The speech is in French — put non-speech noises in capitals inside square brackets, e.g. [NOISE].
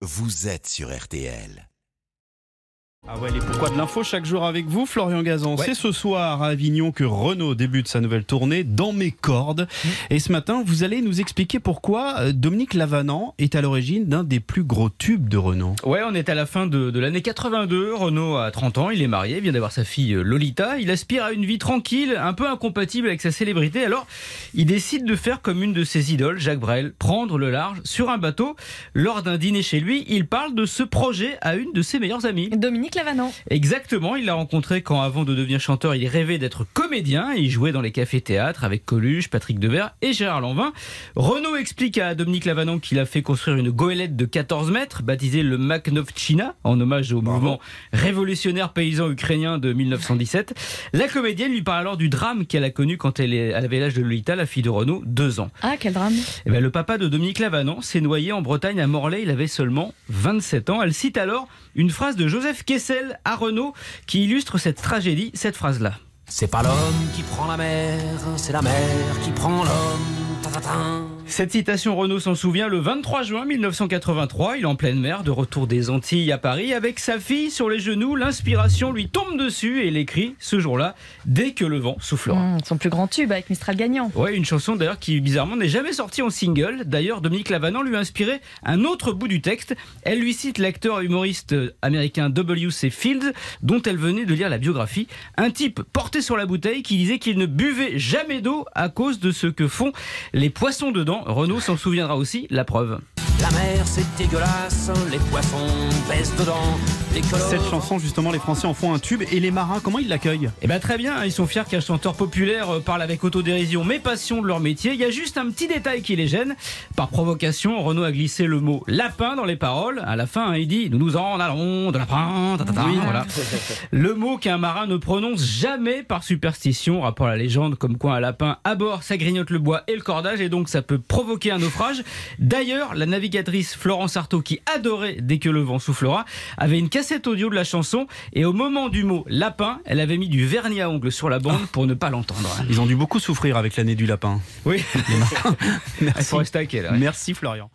vous êtes sur RTL. Ah ouais, les pourquoi de l'info chaque jour avec vous, Florian Gazan. Ouais. C'est ce soir à Avignon que Renault débute sa nouvelle tournée dans mes cordes. Mmh. Et ce matin, vous allez nous expliquer pourquoi euh, Dominique Lavanant est à l'origine d'un des plus gros tubes de Renault. Ouais, on est à la fin de, de l'année 82. Renaud a 30 ans, il est marié, vient d'avoir sa fille euh, Lolita. Il aspire à une vie tranquille, un peu incompatible avec sa célébrité. Alors, il décide de faire comme une de ses idoles, Jacques Brel, prendre le large sur un bateau. Lors d'un dîner chez lui, il parle de ce projet à une de ses meilleures amies. Dominique Lavanant. Exactement, il l'a rencontré quand avant de devenir chanteur, il rêvait d'être comédien et il jouait dans les cafés-théâtres avec Coluche, Patrick Devers et Gérard Lanvin. Renaud explique à Dominique Lavanon qu'il a fait construire une goélette de 14 mètres, baptisée le Makhnovchina, en hommage au mouvement révolutionnaire paysan ukrainien de 1917. La comédienne lui parle alors du drame qu'elle a connu quand elle, avait l'âge de Lolita, la fille de Renaud, deux ans. Ah, quel drame. Eh ben, le papa de Dominique Lavanant s'est noyé en Bretagne à Morlaix, il avait seulement 27 ans. Elle cite alors une phrase de Joseph Kessel à Renault qui illustre cette tragédie, cette phrase-là. C'est pas l'homme qui prend la mer, c'est la mer qui prend l'homme. Cette citation, Renault s'en souvient, le 23 juin 1983, il est en pleine mer, de retour des Antilles à Paris, avec sa fille sur les genoux, l'inspiration lui tombe dessus et il écrit ce jour-là, dès que le vent soufflera. Mmh, son plus grand tube avec Mistral gagnant. Ouais, une chanson d'ailleurs qui bizarrement n'est jamais sortie en single. D'ailleurs, Dominique Lavanant lui a inspiré un autre bout du texte. Elle lui cite l'acteur et humoriste américain W.C. Fields, dont elle venait de lire la biographie. Un type porté sur la bouteille qui disait qu'il ne buvait jamais d'eau à cause de ce que font les poissons dedans. Renaud s'en souviendra aussi, la preuve. La mer c'est dégueulasse, les poissons baissent dedans. Les Cette chanson, justement, les Français en font un tube et les marins, comment ils l'accueillent? Eh ben très bien, ils sont fiers qu'un chanteur populaire euh, parle avec autodérision mais passion de leur métier. Il y a juste un petit détail qui les gêne. Par provocation, Renaud a glissé le mot lapin dans les paroles. À la fin, hein, il dit Nous nous en allons de lapin. ta. Voilà. [LAUGHS] Le mot qu'un marin ne prononce jamais par superstition, rapport à la légende comme quoi un lapin à bord ça grignote le bois et le cordage et donc ça peut provoquer un naufrage. D'ailleurs, la navigatrice Florence Artaud qui adorait dès que le vent soufflera avait une cassette audio de la chanson et au moment du mot lapin, elle avait mis du vernis à ongles sur la bande pour ne pas l'entendre. Ils ont dû beaucoup souffrir avec l'année du lapin. Oui, [LAUGHS] [LAUGHS] Merci. Merci Florian.